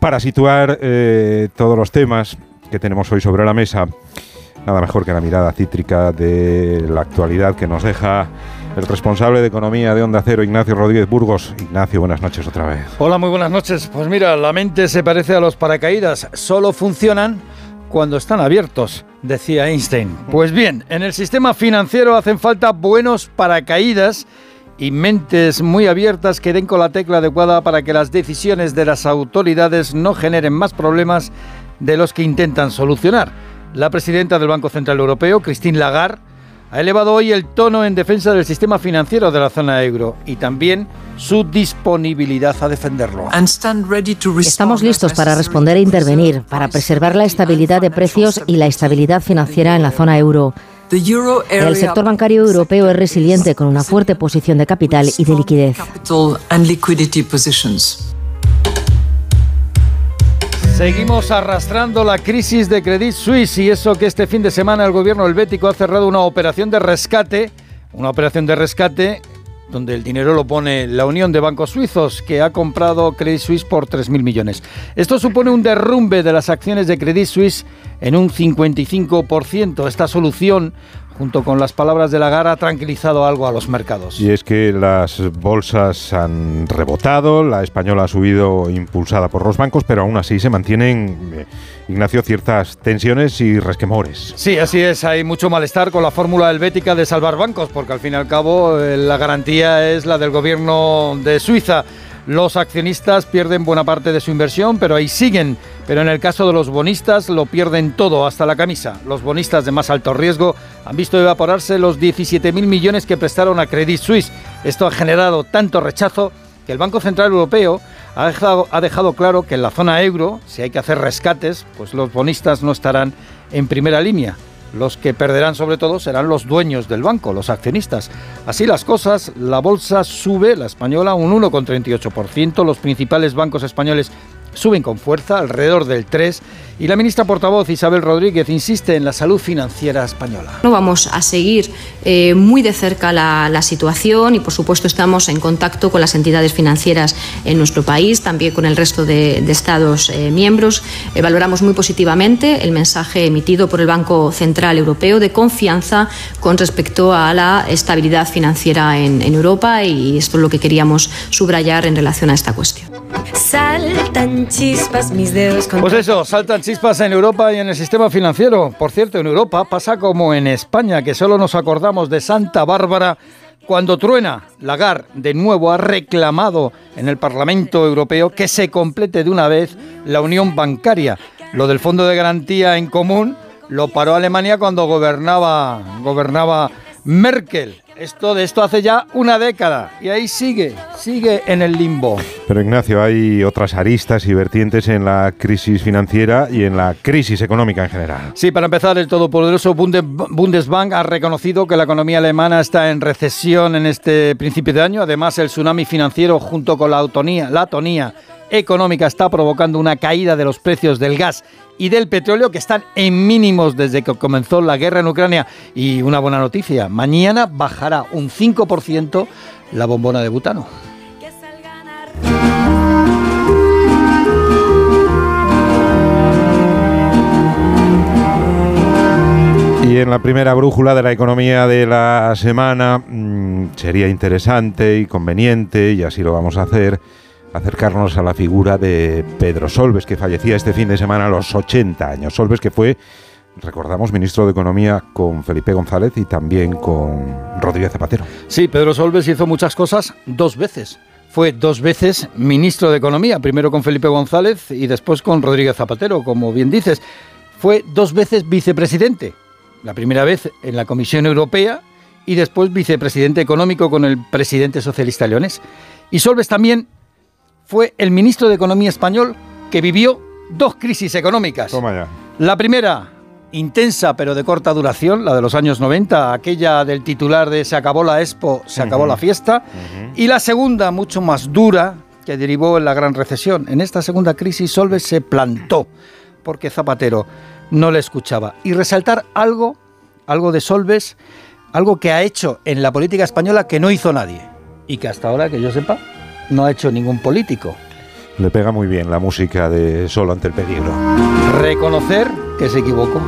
Para situar eh, todos los temas que tenemos hoy sobre la mesa, nada mejor que la mirada cítrica de la actualidad que nos deja el responsable de Economía de Onda Cero, Ignacio Rodríguez Burgos. Ignacio, buenas noches otra vez. Hola, muy buenas noches. Pues mira, la mente se parece a los paracaídas, solo funcionan cuando están abiertos, decía Einstein. Pues bien, en el sistema financiero hacen falta buenos paracaídas y mentes muy abiertas que den con la tecla adecuada para que las decisiones de las autoridades no generen más problemas de los que intentan solucionar. La presidenta del Banco Central Europeo, Christine Lagarde, ha elevado hoy el tono en defensa del sistema financiero de la zona euro y también su disponibilidad a defenderlo. Estamos listos para responder e intervenir, para preservar la estabilidad de precios y la estabilidad financiera en la zona euro. El sector bancario europeo es resiliente con una fuerte posición de capital y de liquidez. Seguimos arrastrando la crisis de Credit Suisse y eso que este fin de semana el gobierno helvético ha cerrado una operación de rescate, una operación de rescate donde el dinero lo pone la Unión de Bancos Suizos, que ha comprado Credit Suisse por 3.000 millones. Esto supone un derrumbe de las acciones de Credit Suisse en un 55%. Esta solución junto con las palabras de Lagarde, ha tranquilizado algo a los mercados. Y es que las bolsas han rebotado, la española ha subido impulsada por los bancos, pero aún así se mantienen, eh, Ignacio, ciertas tensiones y resquemores. Sí, así es, hay mucho malestar con la fórmula helvética de salvar bancos, porque al fin y al cabo eh, la garantía es la del gobierno de Suiza. Los accionistas pierden buena parte de su inversión, pero ahí siguen. Pero en el caso de los bonistas lo pierden todo, hasta la camisa. Los bonistas de más alto riesgo han visto evaporarse los 17.000 millones que prestaron a Credit Suisse. Esto ha generado tanto rechazo que el Banco Central Europeo ha dejado, ha dejado claro que en la zona euro, si hay que hacer rescates, pues los bonistas no estarán en primera línea. Los que perderán sobre todo serán los dueños del banco, los accionistas. Así las cosas, la bolsa sube, la española, un 1,38%, los principales bancos españoles suben con fuerza, alrededor del 3%, y la ministra portavoz Isabel Rodríguez insiste en la salud financiera española. No vamos a seguir eh, muy de cerca la, situación y, por supuesto, estamos en contacto con las entidades financieras en nuestro país, también con el resto de, Estados eh, miembros. Eh, valoramos muy positivamente el mensaje emitido por el Banco Central Europeo de confianza con respecto a la estabilidad financiera en, en Europa y esto es lo que queríamos subrayar en relación a esta cuestión. Saltan chispas mis dedos. Pues eso, saltan chispas en Europa y en el sistema financiero. Por cierto, en Europa pasa como en España, que solo nos acordamos de Santa Bárbara cuando truena. Lagarde de nuevo ha reclamado en el Parlamento Europeo que se complete de una vez la unión bancaria. Lo del Fondo de Garantía en Común lo paró Alemania cuando gobernaba, gobernaba Merkel. Esto de esto hace ya una década y ahí sigue, sigue en el limbo. Pero Ignacio, hay otras aristas y vertientes en la crisis financiera y en la crisis económica en general. Sí, para empezar, el todopoderoso Bundesbank ha reconocido que la economía alemana está en recesión en este principio de año. Además, el tsunami financiero junto con la autonía, la atonía económica está provocando una caída de los precios del gas y del petróleo que están en mínimos desde que comenzó la guerra en Ucrania. Y una buena noticia, mañana bajará un 5% la bombona de butano. Y en la primera brújula de la economía de la semana mm, sería interesante y conveniente, y así lo vamos a hacer, acercarnos a la figura de Pedro Solves, que fallecía este fin de semana a los 80 años. Solves que fue, recordamos, ministro de Economía con Felipe González y también con Rodríguez Zapatero. Sí, Pedro Solves hizo muchas cosas dos veces. Fue dos veces ministro de Economía, primero con Felipe González y después con Rodríguez Zapatero, como bien dices. Fue dos veces vicepresidente, la primera vez en la Comisión Europea y después vicepresidente económico con el presidente socialista leonés. Y Solves también fue el ministro de Economía español que vivió dos crisis económicas. Toma ya. La primera, intensa pero de corta duración, la de los años 90, aquella del titular de Se acabó la expo, se acabó la fiesta. Y la segunda, mucho más dura, que derivó en la gran recesión. En esta segunda crisis Solves se plantó porque Zapatero no le escuchaba. Y resaltar algo, algo de Solves, algo que ha hecho en la política española que no hizo nadie. Y que hasta ahora, que yo sepa, no ha hecho ningún político. Le pega muy bien la música de Solo ante el peligro. Reconocer que se equivocó.